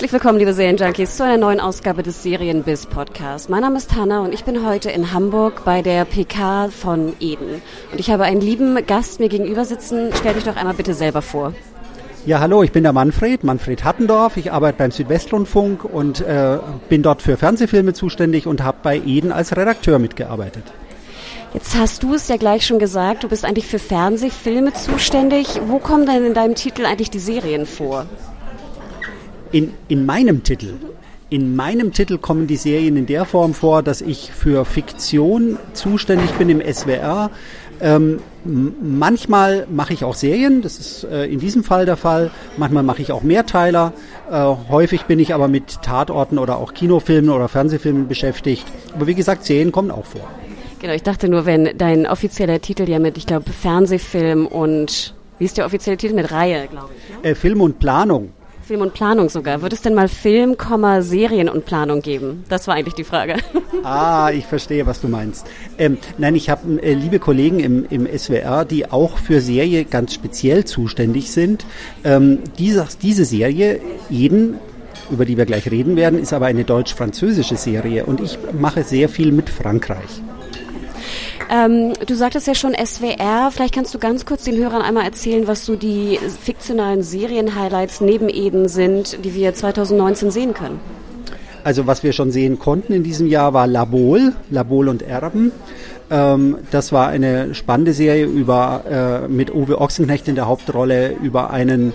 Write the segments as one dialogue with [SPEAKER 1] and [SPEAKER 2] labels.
[SPEAKER 1] Herzlich willkommen, liebe Serienjunkies, zu einer neuen Ausgabe des Serienbiz Podcasts. Mein Name ist Hanna und ich bin heute in Hamburg bei der PK von Eden. Und ich habe einen lieben Gast mir gegenüber sitzen. Stell dich doch einmal bitte selber vor.
[SPEAKER 2] Ja, hallo, ich bin der Manfred, Manfred Hattendorf. Ich arbeite beim Südwestrundfunk und äh, bin dort für Fernsehfilme zuständig und habe bei Eden als Redakteur mitgearbeitet.
[SPEAKER 1] Jetzt hast du es ja gleich schon gesagt, du bist eigentlich für Fernsehfilme zuständig. Wo kommen denn in deinem Titel eigentlich die Serien vor?
[SPEAKER 2] In, in meinem Titel. In meinem Titel kommen die Serien in der Form vor, dass ich für Fiktion zuständig bin im SWR. Ähm, manchmal mache ich auch Serien, das ist äh, in diesem Fall der Fall. Manchmal mache ich auch Mehrteiler. Äh, häufig bin ich aber mit Tatorten oder auch Kinofilmen oder Fernsehfilmen beschäftigt. Aber wie gesagt, Serien kommen auch vor.
[SPEAKER 1] Genau, ich dachte nur, wenn dein offizieller Titel ja mit, ich glaube, Fernsehfilm und, wie ist der offizielle Titel? Mit Reihe, glaube ich.
[SPEAKER 2] Ne? Äh, Film und Planung.
[SPEAKER 1] Film und Planung sogar. Wird es denn mal Film, Serien und Planung geben? Das war eigentlich die Frage.
[SPEAKER 2] Ah, ich verstehe, was du meinst. Ähm, nein, ich habe äh, liebe Kollegen im, im SWR, die auch für Serie ganz speziell zuständig sind. Ähm, diese, diese Serie, jeden über die wir gleich reden werden, ist aber eine deutsch-französische Serie und ich mache sehr viel mit Frankreich.
[SPEAKER 1] Ähm, du sagtest ja schon SWR. Vielleicht kannst du ganz kurz den Hörern einmal erzählen, was so die fiktionalen Serien-Highlights neben Eden sind, die wir 2019 sehen können.
[SPEAKER 2] Also was wir schon sehen konnten in diesem Jahr war Labol, Labol und Erben. Ähm, das war eine spannende Serie über, äh, mit Uwe Ochsenknecht in der Hauptrolle über einen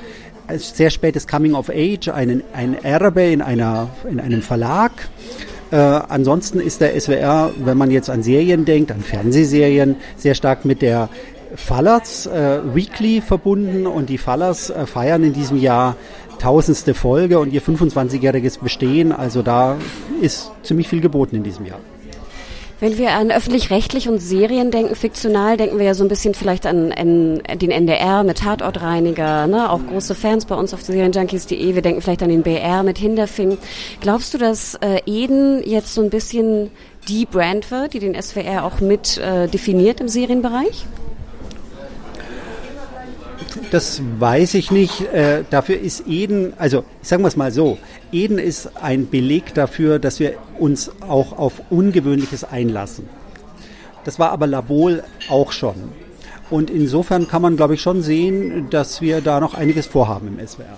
[SPEAKER 2] sehr spätes Coming of Age, einen, ein Erbe in, einer, in einem Verlag äh, ansonsten ist der SWR, wenn man jetzt an Serien denkt, an Fernsehserien, sehr stark mit der Fallers äh, Weekly verbunden und die Fallers äh, feiern in diesem Jahr tausendste Folge und ihr 25-jähriges Bestehen. Also da ist ziemlich viel geboten in diesem Jahr.
[SPEAKER 1] Wenn wir an öffentlich-rechtlich und Serien denken, fiktional, denken wir ja so ein bisschen vielleicht an, an den NDR mit Tatortreiniger, ne? auch große Fans bei uns auf serienjunkies.de. Wir denken vielleicht an den BR mit Hinterfing. Glaubst du, dass äh, Eden jetzt so ein bisschen die Brand wird, die den SWR auch mit äh, definiert im Serienbereich?
[SPEAKER 2] Das weiß ich nicht. Äh, dafür ist Eden, also sagen wir es mal so, Eden ist ein Beleg dafür, dass wir uns auch auf Ungewöhnliches einlassen. Das war aber Labol auch schon. Und insofern kann man, glaube ich, schon sehen, dass wir da noch einiges vorhaben im SWR.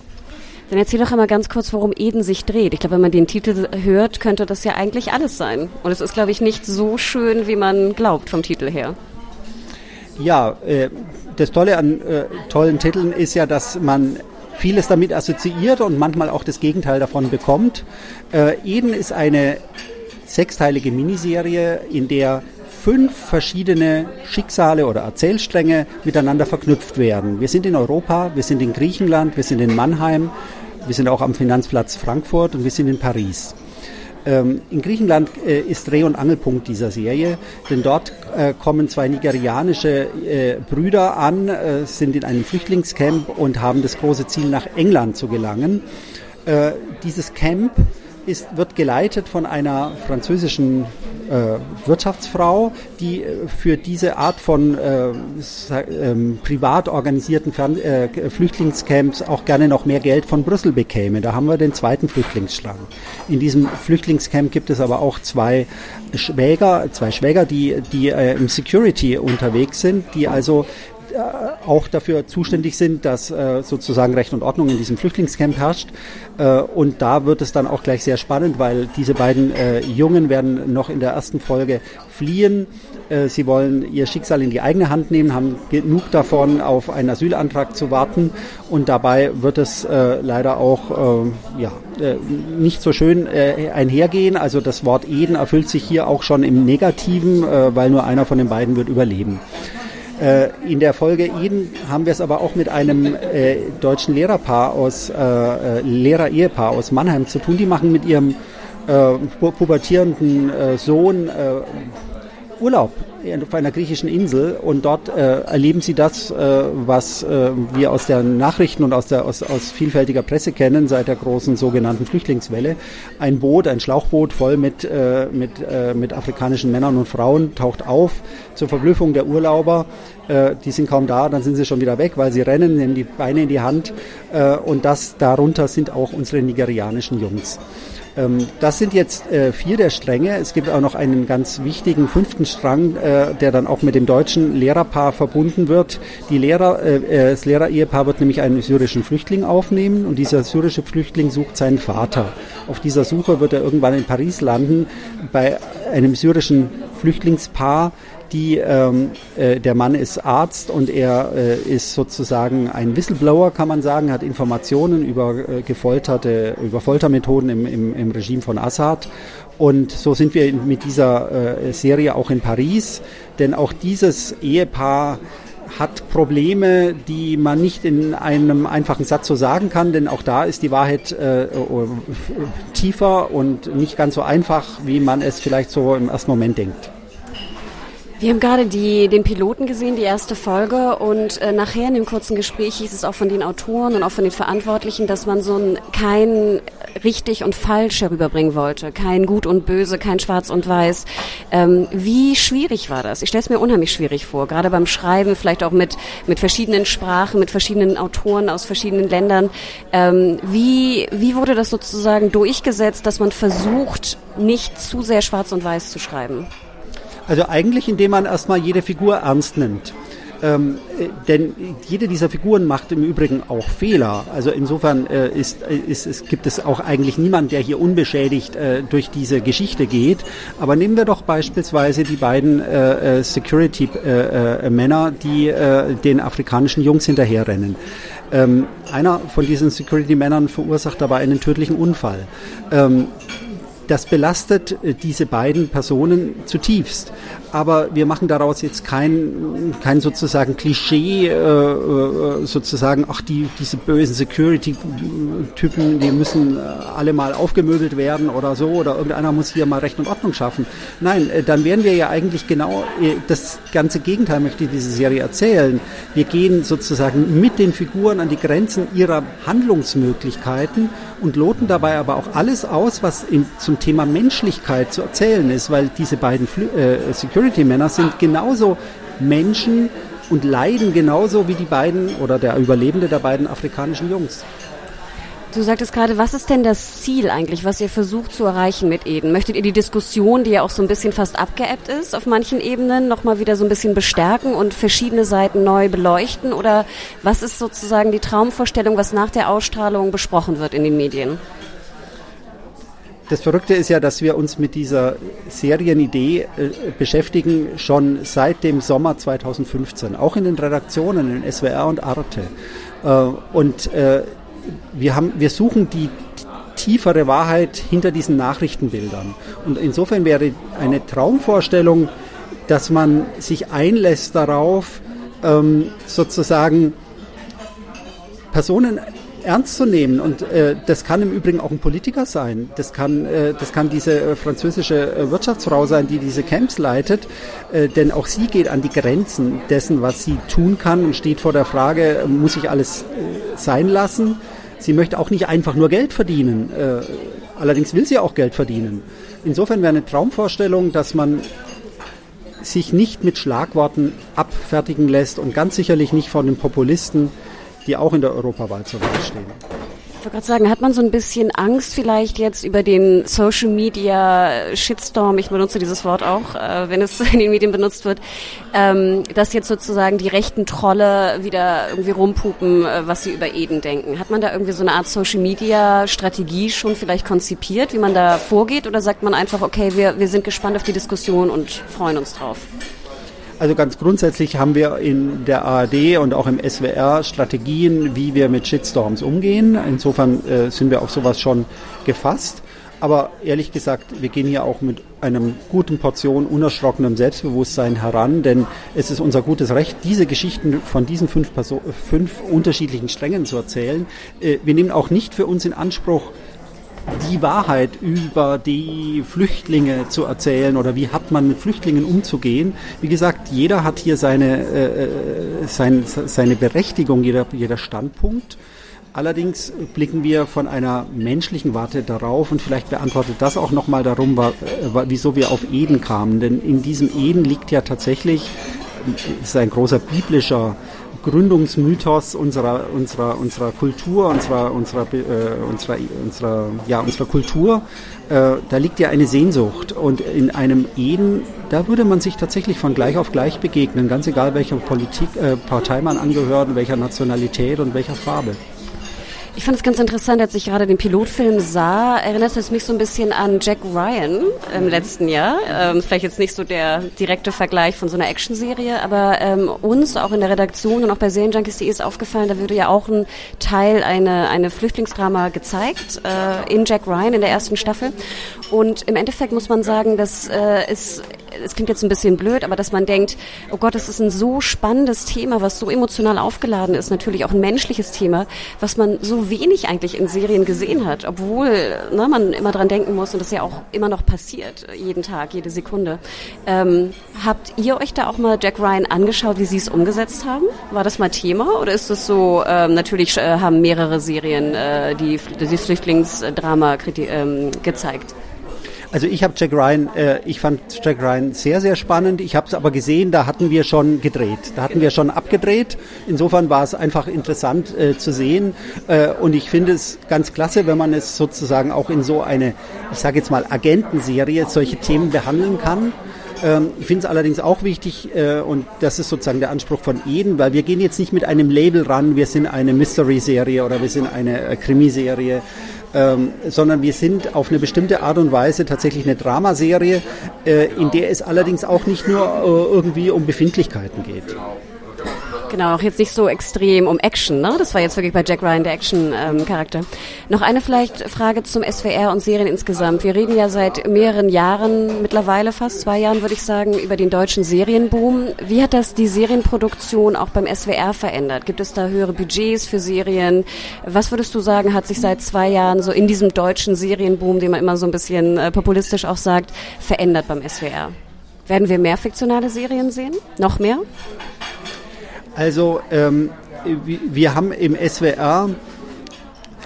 [SPEAKER 1] Dann erzähl doch einmal ganz kurz, worum Eden sich dreht. Ich glaube, wenn man den Titel hört, könnte das ja eigentlich alles sein. Und es ist, glaube ich, nicht so schön, wie man glaubt vom Titel her.
[SPEAKER 2] Ja, äh, das Tolle an äh, tollen Titeln ist ja, dass man vieles damit assoziiert und manchmal auch das Gegenteil davon bekommt. Äh, Eden ist eine sechsteilige Miniserie, in der fünf verschiedene Schicksale oder Erzählstränge miteinander verknüpft werden. Wir sind in Europa, wir sind in Griechenland, wir sind in Mannheim, wir sind auch am Finanzplatz Frankfurt und wir sind in Paris. Ähm, in Griechenland äh, ist Dreh- und Angelpunkt dieser Serie, denn dort äh, kommen zwei nigerianische äh, Brüder an, äh, sind in einem Flüchtlingscamp und haben das große Ziel, nach England zu gelangen. Äh, dieses Camp ist, wird geleitet von einer französischen äh, Wirtschaftsfrau, die äh, für diese Art von äh, ähm, privat organisierten Fern äh, Flüchtlingscamps auch gerne noch mehr Geld von Brüssel bekäme. Da haben wir den zweiten Flüchtlingsstrang. In diesem Flüchtlingscamp gibt es aber auch zwei Schwäger, zwei Schwäger, die, die äh, im Security unterwegs sind, die also auch dafür zuständig sind, dass äh, sozusagen Recht und Ordnung in diesem Flüchtlingscamp herrscht. Äh, und da wird es dann auch gleich sehr spannend, weil diese beiden äh, Jungen werden noch in der ersten Folge fliehen. Äh, sie wollen ihr Schicksal in die eigene Hand nehmen, haben genug davon, auf einen Asylantrag zu warten. Und dabei wird es äh, leider auch ja, nicht so schön einhergehen. Also das Wort Eden erfüllt sich hier auch schon im Negativen, weil nur einer von den beiden wird überleben. Äh, in der Folge Eden haben wir es aber auch mit einem äh, deutschen Lehrerpaar aus, äh, äh Lehrer-Ehepaar aus Mannheim zu tun. Die machen mit ihrem äh, pubertierenden äh, Sohn Urlaub auf einer griechischen Insel und dort äh, erleben sie das, äh, was äh, wir aus den Nachrichten und aus, der, aus, aus vielfältiger Presse kennen seit der großen sogenannten Flüchtlingswelle. Ein Boot, ein Schlauchboot voll mit, äh, mit, äh, mit afrikanischen Männern und Frauen taucht auf zur Verblüffung der Urlauber. Äh, die sind kaum da, dann sind sie schon wieder weg, weil sie rennen, nehmen die Beine in die Hand und das darunter sind auch unsere nigerianischen Jungs. Ähm, das sind jetzt äh, vier der Stränge. Es gibt auch noch einen ganz wichtigen fünften Strang, äh, der dann auch mit dem deutschen Lehrerpaar verbunden wird. Die Lehrer, äh, das Lehrerehepaar wird nämlich einen syrischen Flüchtling aufnehmen und dieser syrische Flüchtling sucht seinen Vater. Auf dieser Suche wird er irgendwann in Paris landen bei einem syrischen Flüchtlingspaar, die, ähm, äh, der Mann ist Arzt und er äh, ist sozusagen ein Whistleblower, kann man sagen, hat Informationen über äh, gefolterte, über Foltermethoden im, im, im Regime von Assad. Und so sind wir mit dieser äh, Serie auch in Paris, denn auch dieses Ehepaar hat Probleme, die man nicht in einem einfachen Satz so sagen kann, denn auch da ist die Wahrheit äh, tiefer und nicht ganz so einfach, wie man es vielleicht so im ersten Moment denkt.
[SPEAKER 1] Wir haben gerade die, den Piloten gesehen, die erste Folge und äh, nachher in dem kurzen Gespräch hieß es auch von den Autoren und auch von den Verantwortlichen, dass man so ein, kein richtig und falsch herüberbringen wollte, kein gut und böse, kein schwarz und weiß. Ähm, wie schwierig war das? Ich stelle es mir unheimlich schwierig vor, gerade beim Schreiben, vielleicht auch mit, mit verschiedenen Sprachen, mit verschiedenen Autoren aus verschiedenen Ländern. Ähm, wie, wie wurde das sozusagen durchgesetzt, dass man versucht, nicht zu sehr schwarz und weiß zu schreiben?
[SPEAKER 2] Also eigentlich, indem man erstmal jede Figur ernst nimmt. Ähm, äh, denn jede dieser Figuren macht im Übrigen auch Fehler. Also insofern äh, ist, ist, ist, gibt es auch eigentlich niemand, der hier unbeschädigt äh, durch diese Geschichte geht. Aber nehmen wir doch beispielsweise die beiden äh, äh Security-Männer, äh, die den afrikanischen Jungs hinterherrennen. Ähm, einer von diesen Security-Männern verursacht dabei einen tödlichen Unfall. Ähm, das belastet äh, diese beiden Personen zutiefst. Aber wir machen daraus jetzt kein, kein sozusagen Klischee, äh, äh sozusagen, ach, die, diese bösen Security-Typen, die müssen äh, alle mal aufgemöbelt werden oder so, oder irgendeiner muss hier mal Recht und Ordnung schaffen. Nein, dann wären wir ja eigentlich genau das ganze Gegenteil, möchte ich diese Serie erzählen. Wir gehen sozusagen mit den Figuren an die Grenzen ihrer Handlungsmöglichkeiten und loten dabei aber auch alles aus, was im, zum Thema Menschlichkeit zu erzählen ist, weil diese beiden äh, Security-Männer sind genauso Menschen und leiden genauso wie die beiden oder der Überlebende der beiden afrikanischen Jungs.
[SPEAKER 1] Du sagtest gerade, was ist denn das Ziel eigentlich, was ihr versucht zu erreichen mit Eden? Möchtet ihr die Diskussion, die ja auch so ein bisschen fast abgeebbt ist, auf manchen Ebenen nochmal wieder so ein bisschen bestärken und verschiedene Seiten neu beleuchten? Oder was ist sozusagen die Traumvorstellung, was nach der Ausstrahlung besprochen wird in den Medien?
[SPEAKER 2] Das Verrückte ist ja, dass wir uns mit dieser Serienidee äh, beschäftigen schon seit dem Sommer 2015, auch in den Redaktionen in SWR und Arte. Äh, und äh, wir, haben, wir suchen die tiefere Wahrheit hinter diesen Nachrichtenbildern. Und insofern wäre eine Traumvorstellung, dass man sich einlässt darauf, ähm, sozusagen Personen ernst zu nehmen. Und äh, das kann im Übrigen auch ein Politiker sein. Das kann, äh, das kann diese äh, französische äh, Wirtschaftsfrau sein, die diese Camps leitet. Äh, denn auch sie geht an die Grenzen dessen, was sie tun kann und steht vor der Frage, muss ich alles sein lassen? Sie möchte auch nicht einfach nur Geld verdienen. Allerdings will sie auch Geld verdienen. Insofern wäre eine Traumvorstellung, dass man sich nicht mit Schlagworten abfertigen lässt und ganz sicherlich nicht von den Populisten, die auch in der Europawahl zur Wahl stehen.
[SPEAKER 1] Ich wollte gerade sagen, hat man so ein bisschen Angst vielleicht jetzt über den Social Media Shitstorm, ich benutze dieses Wort auch, äh, wenn es in den Medien benutzt wird, ähm, dass jetzt sozusagen die rechten Trolle wieder irgendwie rumpupen, äh, was sie über Eden denken. Hat man da irgendwie so eine Art Social Media Strategie schon vielleicht konzipiert, wie man da vorgeht, oder sagt man einfach, okay, wir, wir sind gespannt auf die Diskussion und freuen uns drauf?
[SPEAKER 2] Also ganz grundsätzlich haben wir in der ARD und auch im SWR Strategien, wie wir mit Shitstorms umgehen. Insofern äh, sind wir auf sowas schon gefasst. aber ehrlich gesagt, wir gehen hier auch mit einem guten Portion unerschrockenem Selbstbewusstsein heran, denn es ist unser gutes Recht, diese Geschichten von diesen fünf, Person fünf unterschiedlichen Strängen zu erzählen. Äh, wir nehmen auch nicht für uns in Anspruch, die Wahrheit über die Flüchtlinge zu erzählen oder wie hat man mit Flüchtlingen umzugehen. Wie gesagt, jeder hat hier seine, äh, äh sein, seine Berechtigung, jeder, jeder Standpunkt. Allerdings blicken wir von einer menschlichen Warte darauf und vielleicht beantwortet das auch nochmal darum, wieso wir auf Eden kamen. Denn in diesem Eden liegt ja tatsächlich, ist ein großer biblischer Gründungsmythos unserer, unserer, unserer Kultur, unserer, unserer, äh, unserer, unserer, ja, unserer Kultur. Äh, da liegt ja eine Sehnsucht. Und in einem Eden, da würde man sich tatsächlich von gleich auf gleich begegnen, ganz egal welcher Politik, äh, Partei man angehört, welcher Nationalität und welcher Farbe.
[SPEAKER 1] Ich fand es ganz interessant, als ich gerade den Pilotfilm sah, erinnert es mich so ein bisschen an Jack Ryan im letzten Jahr. Ähm, vielleicht jetzt nicht so der direkte Vergleich von so einer Actionserie, aber ähm, uns auch in der Redaktion und auch bei Serienjunkies.de ist aufgefallen, da würde ja auch ein Teil, eine, eine Flüchtlingsdrama gezeigt äh, in Jack Ryan in der ersten Staffel. Und im Endeffekt muss man sagen, dass äh, es es klingt jetzt ein bisschen blöd, aber dass man denkt, oh Gott, das ist ein so spannendes Thema, was so emotional aufgeladen ist, natürlich auch ein menschliches Thema, was man so wenig eigentlich in Serien gesehen hat, obwohl ne, man immer dran denken muss und das ja auch immer noch passiert, jeden Tag, jede Sekunde. Ähm, habt ihr euch da auch mal Jack Ryan angeschaut, wie sie es umgesetzt haben? War das mal Thema oder ist es so, ähm, natürlich äh, haben mehrere Serien äh, die, die Flüchtlingsdrama ähm, gezeigt?
[SPEAKER 2] Also ich habe Jack Ryan, äh, ich fand Jack Ryan sehr, sehr spannend. Ich habe es aber gesehen, da hatten wir schon gedreht. Da hatten wir schon abgedreht. Insofern war es einfach interessant äh, zu sehen. Äh, und ich finde es ganz klasse, wenn man es sozusagen auch in so eine, ich sage jetzt mal, Agentenserie solche Themen behandeln kann. Ähm, ich finde es allerdings auch wichtig, äh, und das ist sozusagen der Anspruch von Eden, weil wir gehen jetzt nicht mit einem Label ran, wir sind eine Mystery-Serie oder wir sind eine äh, Krimiserie, ähm, sondern wir sind auf eine bestimmte Art und Weise tatsächlich eine Dramaserie, äh, in der es allerdings auch nicht nur äh, irgendwie um Befindlichkeiten geht.
[SPEAKER 1] Genau, auch jetzt nicht so extrem um Action, ne? Das war jetzt wirklich bei Jack Ryan der Action-Charakter. Ähm, Noch eine vielleicht Frage zum SWR und Serien insgesamt. Wir reden ja seit mehreren Jahren, mittlerweile fast zwei Jahren, würde ich sagen, über den deutschen Serienboom. Wie hat das die Serienproduktion auch beim SWR verändert? Gibt es da höhere Budgets für Serien? Was würdest du sagen, hat sich seit zwei Jahren so in diesem deutschen Serienboom, den man immer so ein bisschen äh, populistisch auch sagt, verändert beim SWR? Werden wir mehr fiktionale Serien sehen? Noch mehr?
[SPEAKER 2] Also ähm, wir haben im SWR,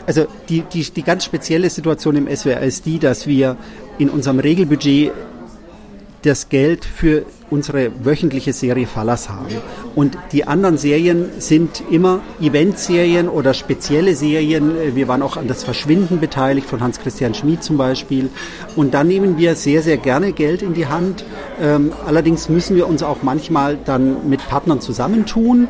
[SPEAKER 2] also die, die, die ganz spezielle Situation im SWR ist die, dass wir in unserem Regelbudget das Geld für unsere wöchentliche Serie Fallas haben. Und die anderen Serien sind immer Eventserien oder spezielle Serien. Wir waren auch an das Verschwinden beteiligt von Hans-Christian Schmid zum Beispiel. Und da nehmen wir sehr, sehr gerne Geld in die Hand. Ähm, allerdings müssen wir uns auch manchmal dann mit Partnern zusammentun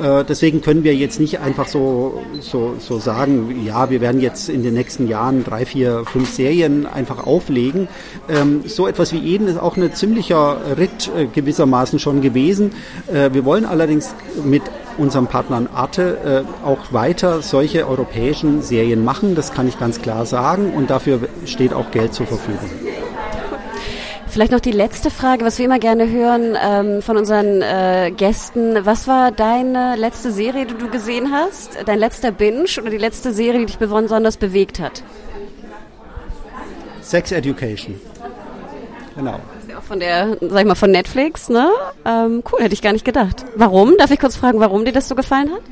[SPEAKER 2] äh, deswegen können wir jetzt nicht einfach so, so, so sagen, ja, wir werden jetzt in den nächsten Jahren drei, vier, fünf Serien einfach auflegen. Ähm, so etwas wie Eden ist auch ein ziemlicher Ritt äh, gewissermaßen schon gewesen. Äh, wir wollen allerdings mit unserem Partnern Arte äh, auch weiter solche europäischen Serien machen. Das kann ich ganz klar sagen und dafür steht auch Geld zur Verfügung.
[SPEAKER 1] Vielleicht noch die letzte Frage, was wir immer gerne hören ähm, von unseren äh, Gästen. Was war deine letzte Serie, die du gesehen hast? Dein letzter Binge oder die letzte Serie, die dich besonders bewegt hat?
[SPEAKER 2] Sex Education. Genau.
[SPEAKER 1] auch von der, sag ich mal, von Netflix, ne? Ähm, cool, hätte ich gar nicht gedacht. Warum? Darf ich kurz fragen, warum dir das so gefallen hat?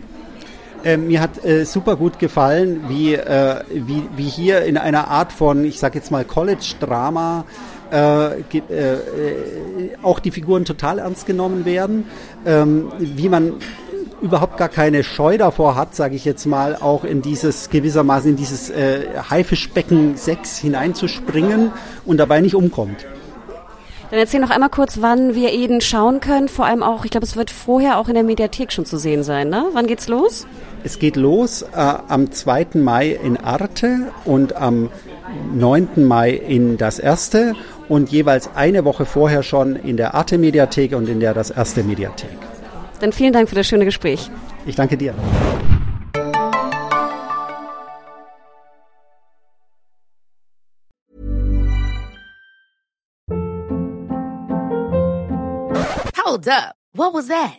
[SPEAKER 2] Äh, mir hat äh, super gut gefallen, wie, äh, wie, wie hier in einer Art von, ich sag jetzt mal, College-Drama auch die Figuren total ernst genommen werden, ähm, wie man überhaupt gar keine Scheu davor hat, sage ich jetzt mal, auch in dieses gewissermaßen in dieses äh, Haifischbecken 6 hineinzuspringen und dabei nicht umkommt.
[SPEAKER 1] Dann erzähl noch einmal kurz, wann wir Eden schauen können. Vor allem auch, ich glaube, es wird vorher auch in der Mediathek schon zu sehen sein. Ne? Wann geht's los?
[SPEAKER 2] Es geht los äh, am 2. Mai in Arte und am 9. Mai in das erste und jeweils eine Woche vorher schon in der Arte Mediathek und in der Das Erste Mediathek.
[SPEAKER 1] Dann vielen Dank für das schöne Gespräch.
[SPEAKER 2] Ich danke dir.
[SPEAKER 3] Hold up. What was that?